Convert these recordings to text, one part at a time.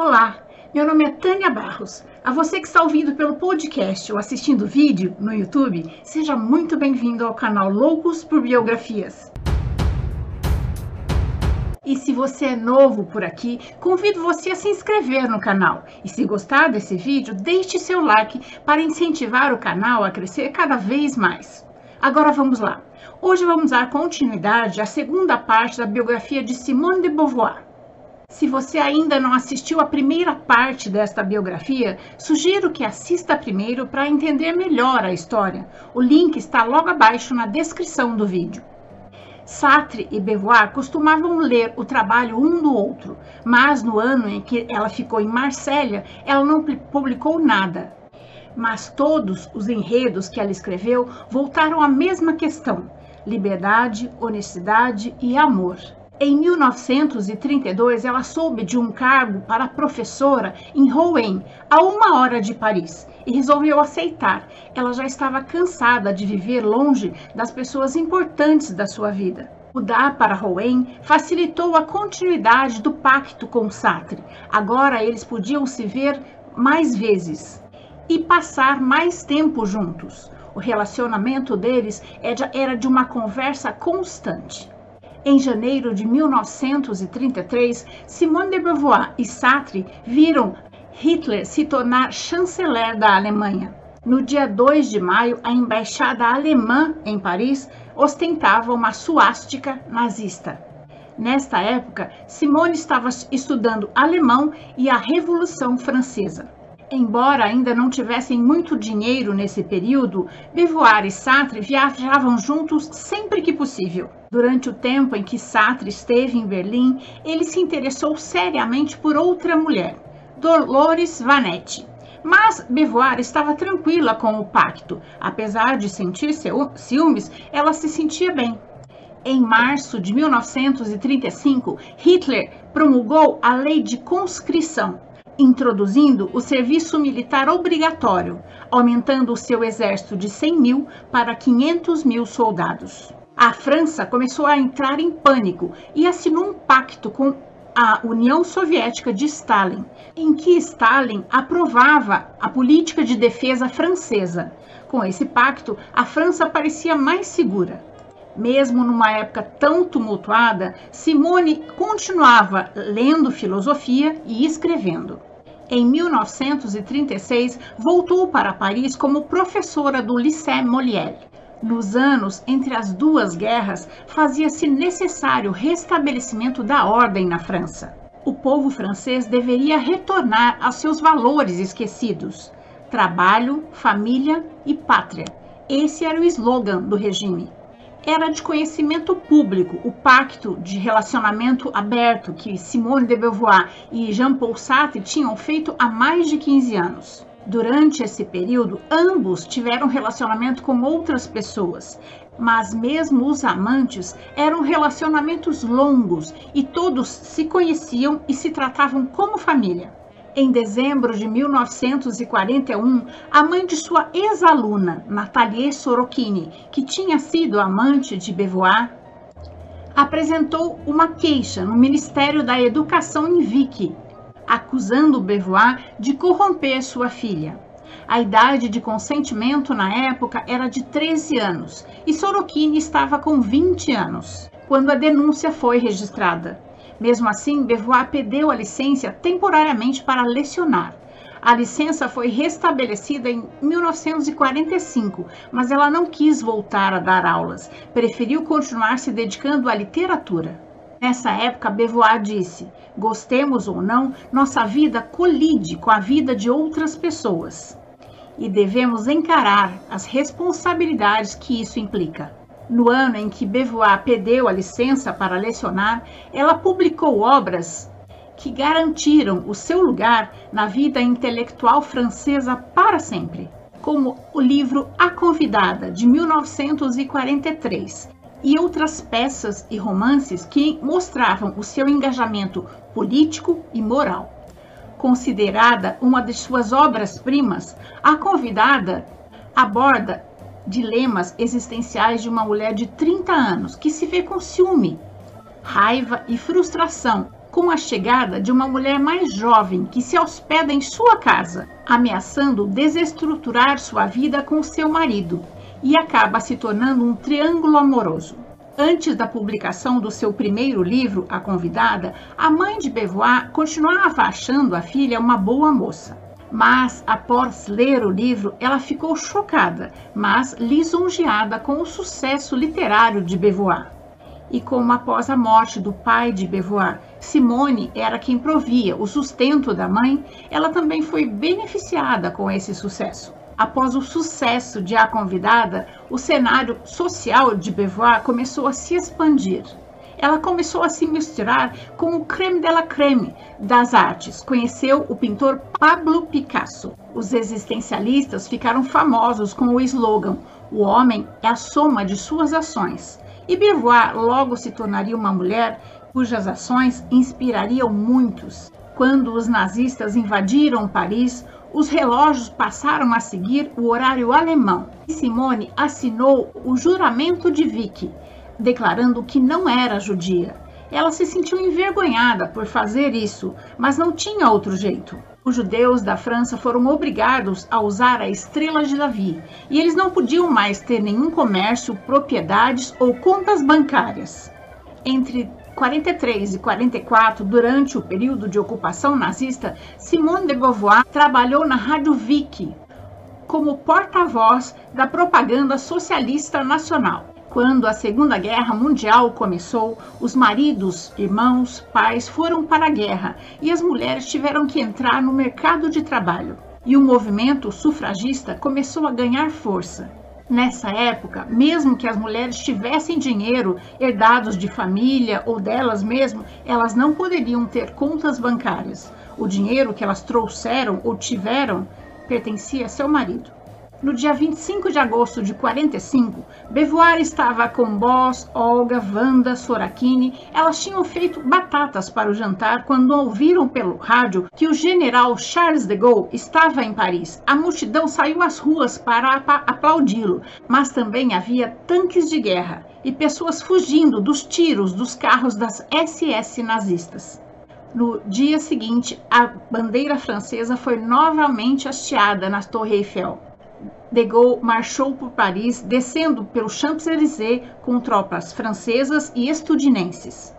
Olá, meu nome é Tânia Barros. A você que está ouvindo pelo podcast ou assistindo vídeo no YouTube, seja muito bem-vindo ao canal Loucos por Biografias. E se você é novo por aqui, convido você a se inscrever no canal. E se gostar desse vídeo, deixe seu like para incentivar o canal a crescer cada vez mais. Agora vamos lá. Hoje vamos dar continuidade à segunda parte da biografia de Simone de Beauvoir. Se você ainda não assistiu a primeira parte desta biografia, sugiro que assista primeiro para entender melhor a história. O link está logo abaixo na descrição do vídeo. Sartre e Beauvoir costumavam ler o trabalho um do outro, mas no ano em que ela ficou em Marsella, ela não publicou nada. Mas todos os enredos que ela escreveu voltaram à mesma questão: liberdade, honestidade e amor. Em 1932, ela soube de um cargo para professora em Rouen, a uma hora de Paris, e resolveu aceitar. Ela já estava cansada de viver longe das pessoas importantes da sua vida. Mudar para Rouen facilitou a continuidade do pacto com Sartre. Agora eles podiam se ver mais vezes e passar mais tempo juntos. O relacionamento deles era de uma conversa constante. Em janeiro de 1933, Simone de Beauvoir e Sartre viram Hitler se tornar chanceler da Alemanha. No dia 2 de maio, a embaixada alemã em Paris ostentava uma suástica nazista. Nesta época, Simone estava estudando alemão e a Revolução Francesa. Embora ainda não tivessem muito dinheiro nesse período, Beauvoir e Sartre viajavam juntos sempre que possível. Durante o tempo em que Sartre esteve em Berlim, ele se interessou seriamente por outra mulher, Dolores Vanetti. Mas Beauvoir estava tranquila com o pacto. Apesar de sentir ciúmes, ela se sentia bem. Em março de 1935, Hitler promulgou a Lei de Conscrição, introduzindo o serviço militar obrigatório, aumentando o seu exército de 100 mil para 500 mil soldados. A França começou a entrar em pânico e assinou um pacto com a União Soviética de Stalin, em que Stalin aprovava a política de defesa francesa. Com esse pacto, a França parecia mais segura. Mesmo numa época tão tumultuada, Simone continuava lendo filosofia e escrevendo. Em 1936, voltou para Paris como professora do Lycée Molière. Nos anos entre as duas guerras, fazia-se necessário o restabelecimento da ordem na França. O povo francês deveria retornar aos seus valores esquecidos: trabalho, família e pátria. Esse era o slogan do regime era de conhecimento público o pacto de relacionamento aberto que Simone de Beauvoir e Jean-Paul Sartre tinham feito há mais de 15 anos. Durante esse período, ambos tiveram relacionamento com outras pessoas, mas mesmo os amantes eram relacionamentos longos e todos se conheciam e se tratavam como família. Em dezembro de 1941, a mãe de sua ex-aluna, Nathalie Sorokini, que tinha sido amante de Beauvoir, apresentou uma queixa no Ministério da Educação em Vicky, acusando Beauvoir de corromper sua filha. A idade de consentimento na época era de 13 anos e Sorokini estava com 20 anos, quando a denúncia foi registrada. Mesmo assim, Beauvoir perdeu a licença temporariamente para lecionar. A licença foi restabelecida em 1945, mas ela não quis voltar a dar aulas, preferiu continuar se dedicando à literatura. Nessa época, Beauvoir disse: Gostemos ou não, nossa vida colide com a vida de outras pessoas e devemos encarar as responsabilidades que isso implica. No ano em que Beauvoir perdeu a licença para lecionar, ela publicou obras que garantiram o seu lugar na vida intelectual francesa para sempre, como o livro A Convidada, de 1943, e outras peças e romances que mostravam o seu engajamento político e moral. Considerada uma de suas obras-primas, A Convidada aborda dilemas existenciais de uma mulher de 30 anos que se vê com ciúme, raiva e frustração com a chegada de uma mulher mais jovem que se hospeda em sua casa, ameaçando desestruturar sua vida com seu marido, e acaba se tornando um triângulo amoroso. Antes da publicação do seu primeiro livro, A Convidada, a mãe de Beauvoir continuava achando a filha uma boa moça. Mas, após ler o livro, ela ficou chocada, mas lisonjeada com o sucesso literário de Beauvoir. E como após a morte do pai de Beauvoir, Simone era quem provia o sustento da mãe, ela também foi beneficiada com esse sucesso. Após o sucesso de A Convidada, o cenário social de Beauvoir começou a se expandir ela começou a se misturar com o creme de la creme das artes. Conheceu o pintor Pablo Picasso. Os existencialistas ficaram famosos com o slogan: O homem é a soma de suas ações. E Beauvoir logo se tornaria uma mulher cujas ações inspirariam muitos. Quando os nazistas invadiram Paris, os relógios passaram a seguir o horário alemão. Simone assinou o juramento de Vicky, declarando que não era judia. Ela se sentiu envergonhada por fazer isso, mas não tinha outro jeito. Os judeus da França foram obrigados a usar a estrela de Davi e eles não podiam mais ter nenhum comércio, propriedades ou contas bancárias. Entre 43 e 44, durante o período de ocupação nazista, Simone de Beauvoir trabalhou na Rádio Vicky como porta-voz da propaganda socialista nacional. Quando a Segunda Guerra Mundial começou, os maridos, irmãos, pais foram para a guerra e as mulheres tiveram que entrar no mercado de trabalho. E o movimento sufragista começou a ganhar força. Nessa época, mesmo que as mulheres tivessem dinheiro herdados de família ou delas mesmo, elas não poderiam ter contas bancárias. O dinheiro que elas trouxeram ou tiveram pertencia a seu marido. No dia 25 de agosto de 45, Beauvoir estava com Boss, Olga, Wanda, Sorakini. Elas tinham feito batatas para o jantar quando ouviram pelo rádio que o general Charles de Gaulle estava em Paris. A multidão saiu às ruas para aplaudi-lo, mas também havia tanques de guerra e pessoas fugindo dos tiros dos carros das SS nazistas. No dia seguinte, a bandeira francesa foi novamente hasteada na Torre Eiffel. De Gaulle marchou por Paris, descendo pelo Champs-Élysées com tropas francesas e estudinenses.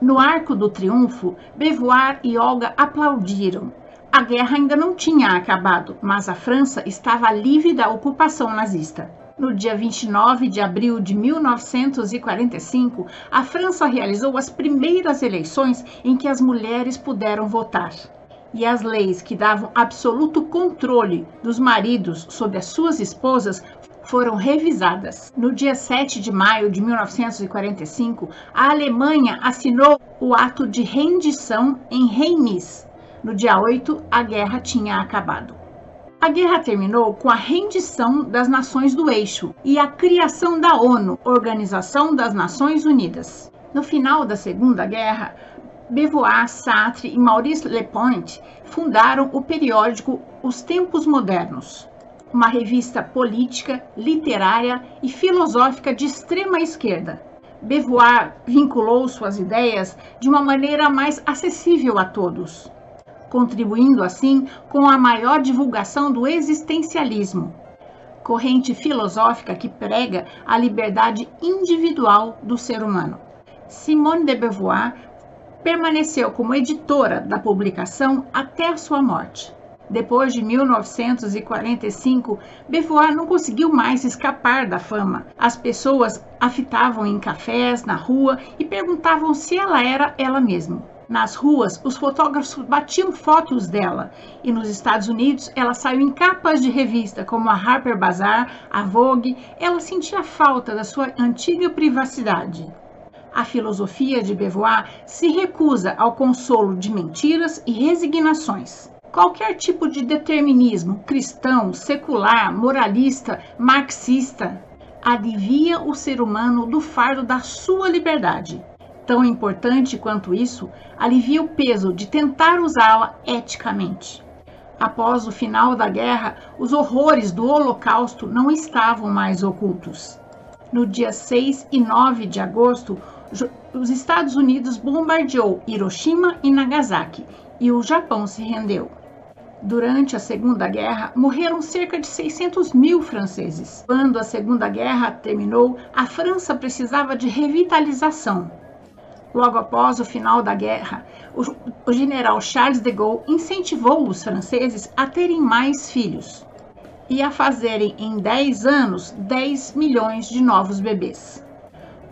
No Arco do Triunfo, Beauvoir e Olga aplaudiram. A guerra ainda não tinha acabado, mas a França estava livre da ocupação nazista. No dia 29 de abril de 1945, a França realizou as primeiras eleições em que as mulheres puderam votar e as leis que davam absoluto controle dos maridos sobre as suas esposas foram revisadas. No dia 7 de maio de 1945, a Alemanha assinou o ato de rendição em Reims. No dia 8, a guerra tinha acabado. A guerra terminou com a rendição das nações do eixo e a criação da ONU, Organização das Nações Unidas. No final da Segunda Guerra, Beauvoir, Sartre e Maurice Lepoint fundaram o periódico Os Tempos Modernos, uma revista política, literária e filosófica de extrema esquerda. Beauvoir vinculou suas ideias de uma maneira mais acessível a todos, contribuindo assim com a maior divulgação do existencialismo, corrente filosófica que prega a liberdade individual do ser humano. Simone de Beauvoir permaneceu como editora da publicação até a sua morte. Depois de 1945, Beauvoir não conseguiu mais escapar da fama. As pessoas a fitavam em cafés, na rua e perguntavam se ela era ela mesma. Nas ruas, os fotógrafos batiam fotos dela e nos Estados Unidos ela saiu em capas de revista como a Harper Bazaar, a Vogue. Ela sentia falta da sua antiga privacidade. A filosofia de Beauvoir se recusa ao consolo de mentiras e resignações. Qualquer tipo de determinismo cristão, secular, moralista, marxista alivia o ser humano do fardo da sua liberdade. Tão importante quanto isso, alivia o peso de tentar usá-la eticamente. Após o final da guerra, os horrores do Holocausto não estavam mais ocultos. No dia 6 e 9 de agosto, os Estados Unidos bombardeou Hiroshima e Nagasaki e o Japão se rendeu. Durante a Segunda Guerra, morreram cerca de 600 mil franceses. Quando a Segunda Guerra terminou, a França precisava de revitalização. Logo após o final da guerra, o, general Charles de Gaulle incentivou os franceses a terem mais filhos e a fazerem em 10 anos 10 milhões de novos bebês.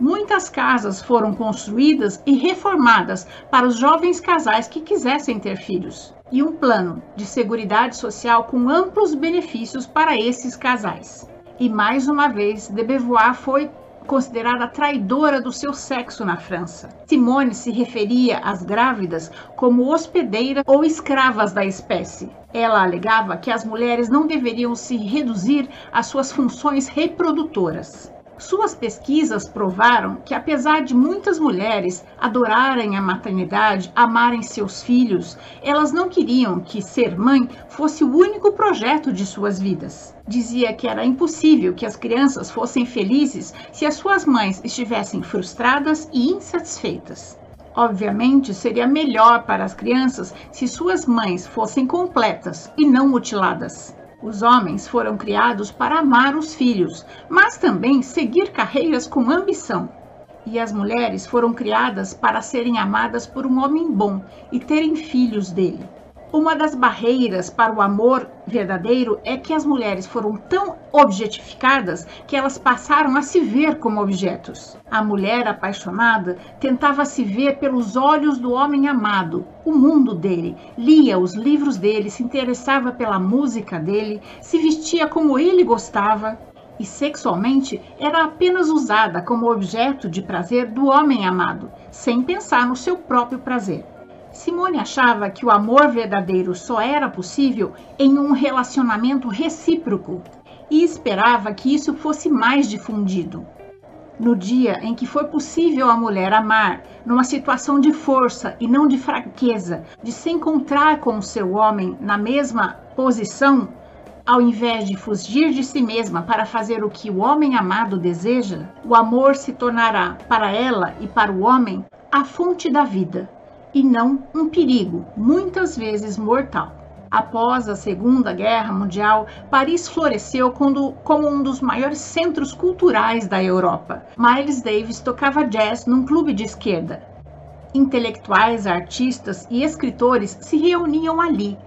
Muitas casas foram construídas e reformadas para os jovens casais que quisessem ter filhos, e um plano de seguridade social com amplos benefícios para esses casais. E mais uma vez, de Beauvoir foi considerada traidora do seu sexo na França. Simone se referia às grávidas como hospedeiras ou escravas da espécie. Ela alegava que as mulheres não deveriam se reduzir às suas funções reprodutoras. Suas pesquisas provaram que, apesar de muitas mulheres adorarem a maternidade, amarem seus filhos, elas não queriam que ser mãe fosse o único projeto de suas vidas. Dizia que era impossível que as crianças fossem felizes se as suas mães estivessem frustradas e insatisfeitas. Obviamente, seria melhor para as crianças se suas mães fossem completas e não mutiladas. Os homens foram criados para amar os filhos, mas também seguir carreiras com ambição. E as mulheres foram criadas para serem amadas por um homem bom e terem filhos dele. Uma das barreiras para o amor verdadeiro é que as mulheres foram tão objetificadas que elas passaram a se ver como objetos. A mulher apaixonada tentava se ver pelos olhos do homem amado, o mundo dele, lia os livros dele, se interessava pela música dele, se vestia como ele gostava e sexualmente era apenas usada como objeto de prazer do homem amado, sem pensar no seu próprio prazer. Simone achava que o amor verdadeiro só era possível em um relacionamento recíproco e esperava que isso fosse mais difundido. No dia em que foi possível a mulher amar, numa situação de força e não de fraqueza, de se encontrar com o seu homem na mesma posição, ao invés de fugir de si mesma para fazer o que o homem amado deseja, o amor se tornará para ela e para o homem a fonte da vida e não um perigo, muitas vezes mortal. Após a Segunda Guerra Mundial, Paris floresceu como um dos maiores centros culturais da Europa. Miles Davis tocava jazz num clube de esquerda. Intelectuais, artistas e escritores se reuniam ali,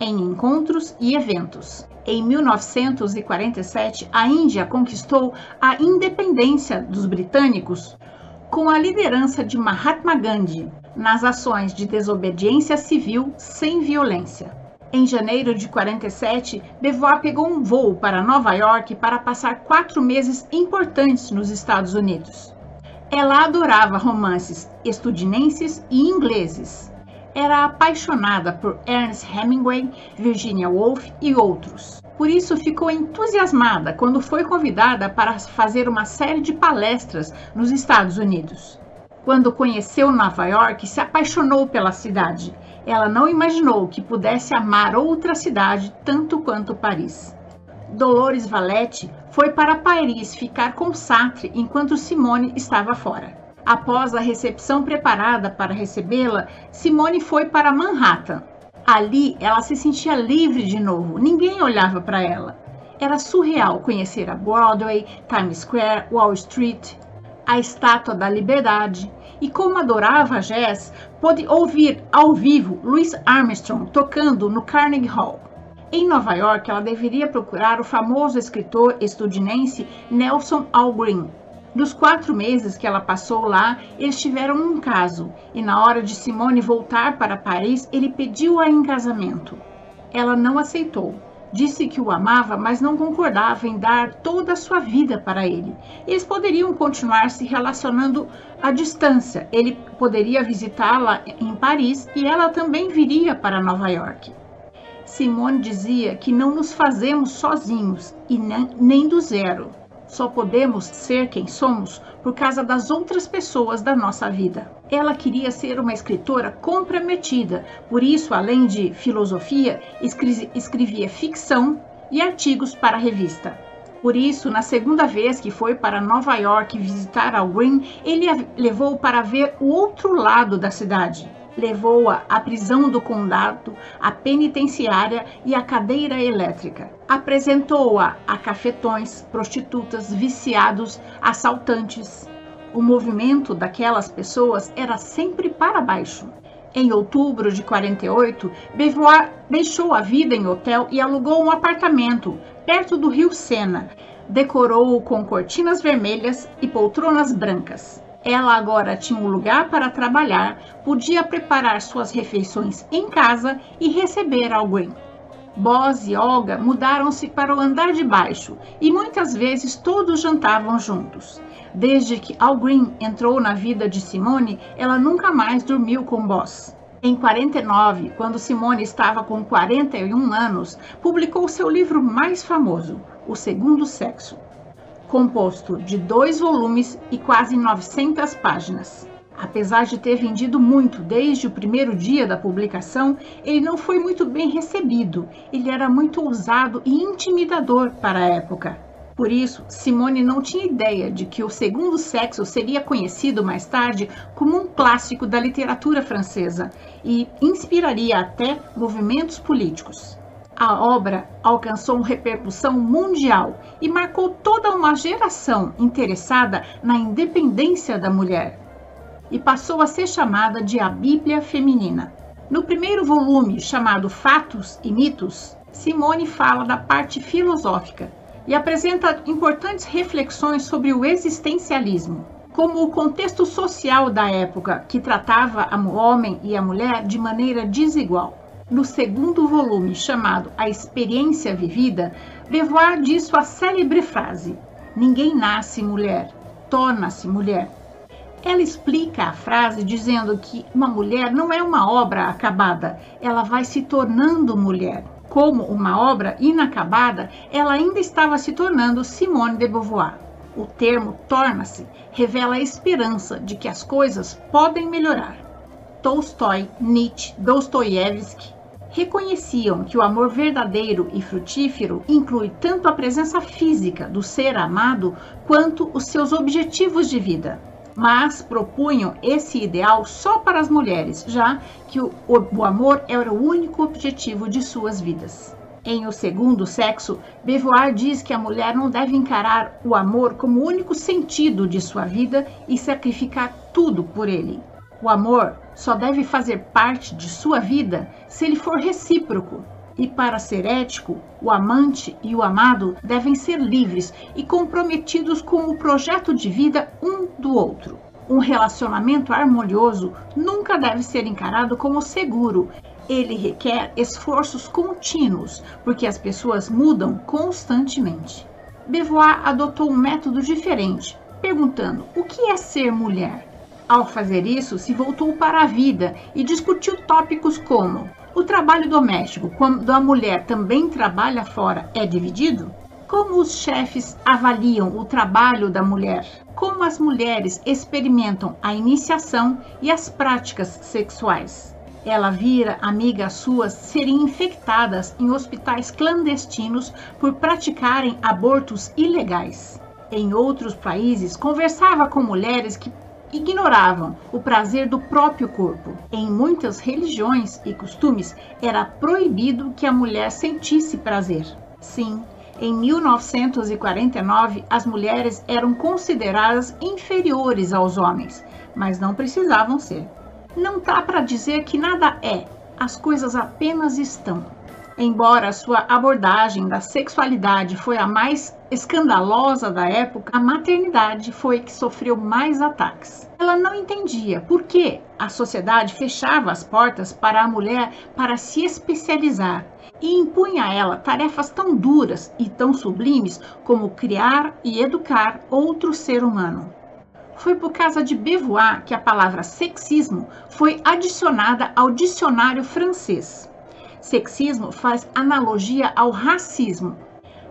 em encontros e eventos. Em 1947, a Índia conquistou a independência dos britânicos com a liderança de Mahatma Gandhi nas ações de desobediência civil sem violência. Em janeiro de 47, Beauvoir pegou um voo para Nova York para passar quatro meses importantes nos Estados Unidos. Ela adorava romances estudinenses e ingleses. Era apaixonada por Ernest Hemingway, Virginia Woolf e outros. Por isso, ficou entusiasmada quando foi convidada para fazer uma série de palestras nos Estados Unidos. Quando conheceu Nova York, se apaixonou pela cidade. Ela não imaginou que pudesse amar outra cidade tanto quanto Paris. Dolores Valete foi para Paris ficar com Sartre enquanto Simone estava fora. Após a recepção preparada para recebê-la, Simone foi para Manhattan, Ali ela se sentia livre de novo, ninguém olhava para ela. Era surreal conhecer a Broadway, Times Square, Wall Street, a Estátua da Liberdade. E como adorava jazz, pôde ouvir ao vivo Louis Armstrong tocando no Carnegie Hall. Em Nova York, ela deveria procurar o famoso escritor estudinense Nelson Algren, nos quatro meses que ela passou lá, eles tiveram um caso, e na hora de Simone voltar para Paris, ele pediu-a em casamento. Ela não aceitou. Disse que o amava, mas não concordava em dar toda a sua vida para ele. Eles poderiam continuar se relacionando à distância. Ele poderia visitá-la em Paris e ela também viria para Nova York. Simone dizia que não nos fazemos sozinhos e nem do zero. Só podemos ser quem somos por causa das outras pessoas da nossa vida. Ela queria ser uma escritora comprometida, por isso, além de filosofia, escrevia ficção e artigos para a revista. Por isso, na segunda vez que foi para Nova York visitar Al Green, ele a levou para ver o outro lado da cidade. Levou-a à prisão do condado, à penitenciária e à cadeira elétrica. Apresentou-a a cafetões, prostitutas, viciados, assaltantes. O movimento daquelas pessoas era sempre para baixo. Em outubro de 48, Beauvoir deixou a vida em hotel e alugou um apartamento perto do rio Sena. Decorou-o com cortinas vermelhas e poltronas brancas. Ela agora tinha um lugar para trabalhar, podia preparar suas refeições em casa e receber alguém. Boz e Olga mudaram-se para o andar de baixo e muitas vezes todos jantavam juntos. Desde que Al Green entrou na vida de Simone, ela nunca mais dormiu com Boss. Em 49, quando Simone estava com 41 anos, publicou seu livro mais famoso, O Segundo Sexo, composto de dois volumes e quase 900 páginas. Apesar de ter vendido muito desde o primeiro dia da publicação, ele não foi muito bem recebido. Ele era muito ousado e intimidador para a época. Por isso, Simone não tinha ideia de que o segundo sexo seria conhecido mais tarde como um clássico da literatura francesa e inspiraria até movimentos políticos. A obra alcançou uma repercussão mundial e marcou toda uma geração interessada na independência da mulher. E passou a ser chamada de a Bíblia Feminina. No primeiro volume, chamado Fatos e Mitos, Simone fala da parte filosófica e apresenta importantes reflexões sobre o existencialismo, como o contexto social da época, que tratava o homem e a mulher de maneira desigual. No segundo volume, chamado A Experiência Vivida, Beauvoir diz sua célebre frase: Ninguém nasce mulher, torna-se mulher. Ela explica a frase dizendo que uma mulher não é uma obra acabada, ela vai se tornando mulher como uma obra inacabada, ela ainda estava se tornando Simone de Beauvoir. O termo torna-se revela a esperança de que as coisas podem melhorar. Tolstói, Nietzsche, Dostoiévski reconheciam que o amor verdadeiro e frutífero inclui tanto a presença física do ser amado quanto os seus objetivos de vida mas propunham esse ideal só para as mulheres, já que o, o amor era o único objetivo de suas vidas. Em O Segundo Sexo, Beauvoir diz que a mulher não deve encarar o amor como o único sentido de sua vida e sacrificar tudo por ele. O amor só deve fazer parte de sua vida se ele for recíproco, e para ser ético, o amante e o amado devem ser livres e comprometidos com o projeto de vida um do outro. Um relacionamento harmonioso nunca deve ser encarado como seguro. Ele requer esforços contínuos, porque as pessoas mudam constantemente. Beauvoir adotou um método diferente, perguntando: o que é ser mulher? Ao fazer isso, se voltou para a vida e discutiu tópicos como o trabalho doméstico, quando a mulher também trabalha fora, é dividido? Como os chefes avaliam o trabalho da mulher? Como as mulheres experimentam a iniciação e as práticas sexuais? Ela vira amigas suas serem infectadas em hospitais clandestinos por praticarem abortos ilegais. Em outros países, conversava com mulheres que ignoravam o prazer do próprio corpo. Em muitas religiões e costumes, era proibido que a mulher sentisse prazer. Sim, em 1949, as mulheres eram consideradas inferiores aos homens, mas não precisavam ser. Não dá para dizer que nada é, as coisas apenas estão. Embora sua abordagem da sexualidade foi a mais escandalosa da época, a maternidade foi que sofreu mais ataques. Ela não entendia por que a sociedade fechava as portas para a mulher para se especializar e impunha a ela tarefas tão duras e tão sublimes como criar e educar outro ser humano. Foi por causa de Beauvoir que a palavra sexismo foi adicionada ao dicionário francês. Sexismo faz analogia ao racismo.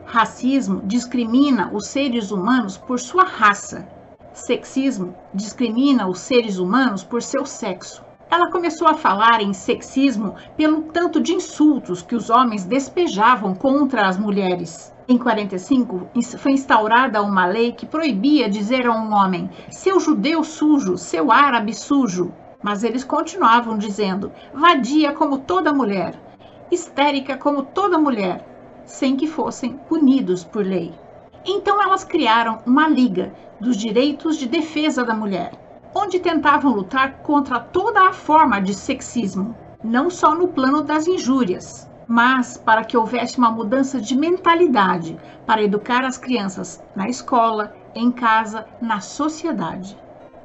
Racismo discrimina os seres humanos por sua raça. Sexismo discrimina os seres humanos por seu sexo. Ela começou a falar em sexismo pelo tanto de insultos que os homens despejavam contra as mulheres. Em 45, foi instaurada uma lei que proibia dizer a um homem: seu judeu sujo, seu árabe sujo. Mas eles continuavam dizendo: vadia como toda mulher, histérica como toda mulher, sem que fossem punidos por lei. Então elas criaram uma liga dos direitos de defesa da mulher, onde tentavam lutar contra toda a forma de sexismo, não só no plano das injúrias, mas para que houvesse uma mudança de mentalidade para educar as crianças na escola, em casa, na sociedade.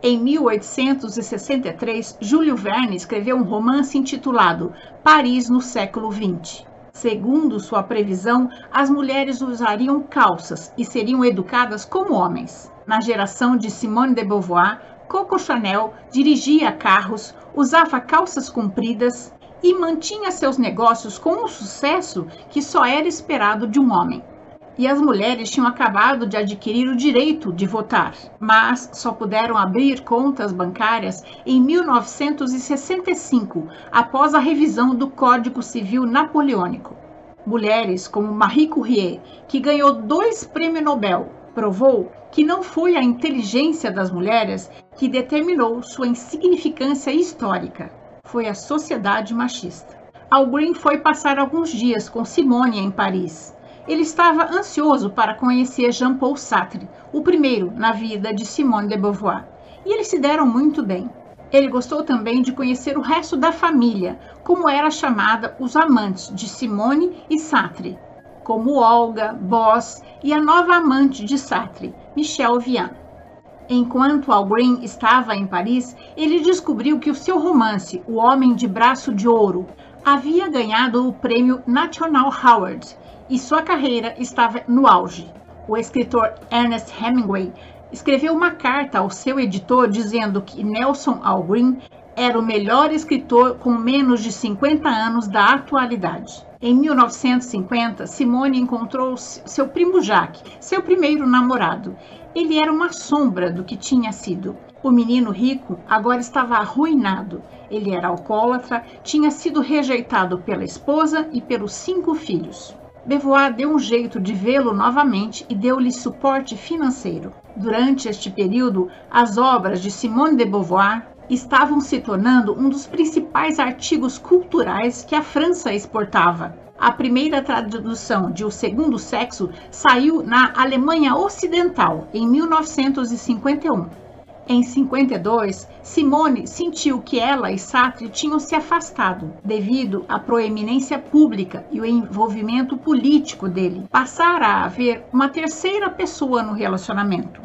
Em 1863, Júlio Verne escreveu um romance intitulado Paris no século XX. Segundo sua previsão, as mulheres usariam calças e seriam educadas como homens. Na geração de Simone de Beauvoir, Coco Chanel dirigia carros, usava calças compridas e mantinha seus negócios com um sucesso que só era esperado de um homem e as mulheres tinham acabado de adquirir o direito de votar, mas só puderam abrir contas bancárias em 1965, após a revisão do Código Civil Napoleônico. Mulheres como Marie Curie, que ganhou dois prêmios Nobel, provou que não foi a inteligência das mulheres que determinou sua insignificância histórica, foi a sociedade machista. Al Green foi passar alguns dias com Simone em Paris ele estava ansioso para conhecer Jean-Paul Sartre, o primeiro na vida de Simone de Beauvoir, e eles se deram muito bem. Ele gostou também de conhecer o resto da família, como era chamada os amantes de Simone e Sartre, como Olga, Boss e a nova amante de Sartre, Michelle Vian. Enquanto Algren estava em Paris, ele descobriu que o seu romance, O Homem de Braço de Ouro, havia ganhado o prêmio National Howard e sua carreira estava no auge. O escritor Ernest Hemingway escreveu uma carta ao seu editor dizendo que Nelson Algren era o melhor escritor com menos de 50 anos da atualidade. Em 1950, Simone encontrou seu primo Jacques, seu primeiro namorado. Ele era uma sombra do que tinha sido. O menino rico agora estava arruinado. Ele era alcoólatra, tinha sido rejeitado pela esposa e pelos cinco filhos. Beauvoir deu um jeito de vê-lo novamente e deu-lhe suporte financeiro. Durante este período, as obras de Simone de Beauvoir estavam se tornando um dos principais artigos culturais que a França exportava. A primeira tradução de O Segundo Sexo saiu na Alemanha Ocidental em 1951. Em 52, Simone sentiu que ela e Sartre tinham se afastado devido à proeminência pública e o envolvimento político dele. Passara a haver uma terceira pessoa no relacionamento.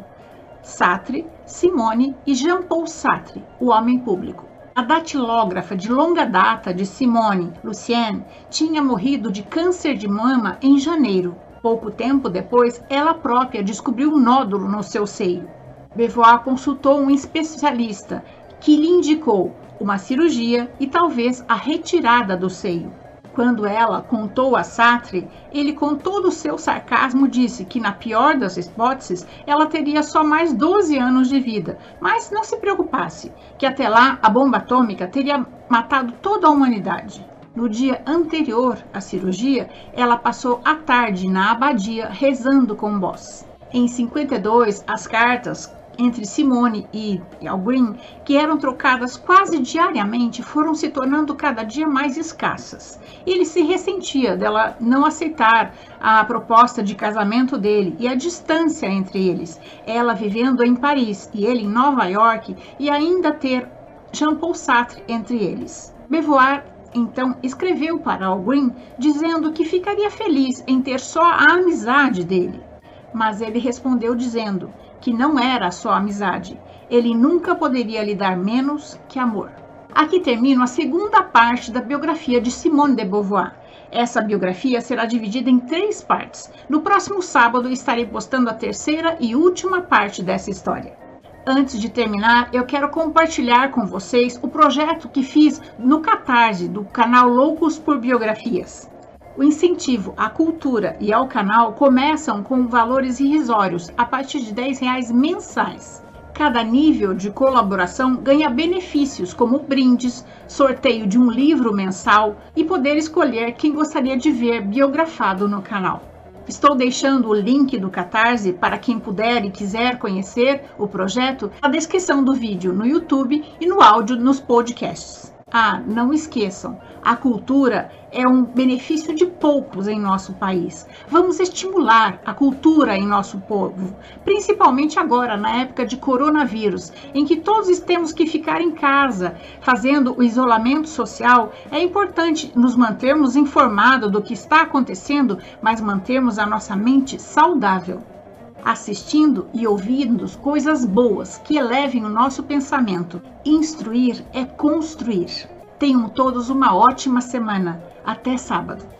Sartre, Simone e Jean-Paul Sartre, o homem público. A datilógrafa de longa data de Simone, Lucienne, tinha morrido de câncer de mama em janeiro. Pouco tempo depois, ela própria descobriu um nódulo no seu seio. Beauvoir consultou um especialista que lhe indicou uma cirurgia e talvez a retirada do seio. Quando ela contou a Sartre, ele, com todo o seu sarcasmo, disse que, na pior das hipóteses, ela teria só mais 12 anos de vida, mas não se preocupasse, que até lá a bomba atômica teria matado toda a humanidade. No dia anterior à cirurgia, ela passou a tarde na abadia rezando com Boss. Em 52, as cartas entre Simone e Al Green, que eram trocadas quase diariamente, foram se tornando cada dia mais escassas. Ele se ressentia dela não aceitar a proposta de casamento dele e a distância entre eles, ela vivendo em Paris e ele em Nova York, e ainda ter Jean-Paul Sartre entre eles. Beauvoir então escreveu para Al Green dizendo que ficaria feliz em ter só a amizade dele. Mas ele respondeu dizendo: que não era só amizade. Ele nunca poderia lhe dar menos que amor. Aqui termino a segunda parte da biografia de Simone de Beauvoir. Essa biografia será dividida em três partes. No próximo sábado estarei postando a terceira e última parte dessa história. Antes de terminar, eu quero compartilhar com vocês o projeto que fiz no Catarse do canal Loucos por Biografias. O incentivo à cultura e ao canal começam com valores irrisórios, a partir de R$ reais mensais. Cada nível de colaboração ganha benefícios como brindes, sorteio de um livro mensal e poder escolher quem gostaria de ver biografado no canal. Estou deixando o link do Catarse para quem puder e quiser conhecer o projeto na descrição do vídeo no YouTube e no áudio nos podcasts. Ah, não esqueçam, a cultura é um benefício de poucos em nosso país. Vamos estimular a cultura em nosso povo, principalmente agora, na época de coronavírus, em que todos temos que ficar em casa, fazendo o isolamento social. É importante nos mantermos informados do que está acontecendo, mas mantermos a nossa mente saudável assistindo e ouvindo coisas boas que elevem o nosso pensamento. Instruir é construir. Tenham todos uma ótima semana. Até sábado.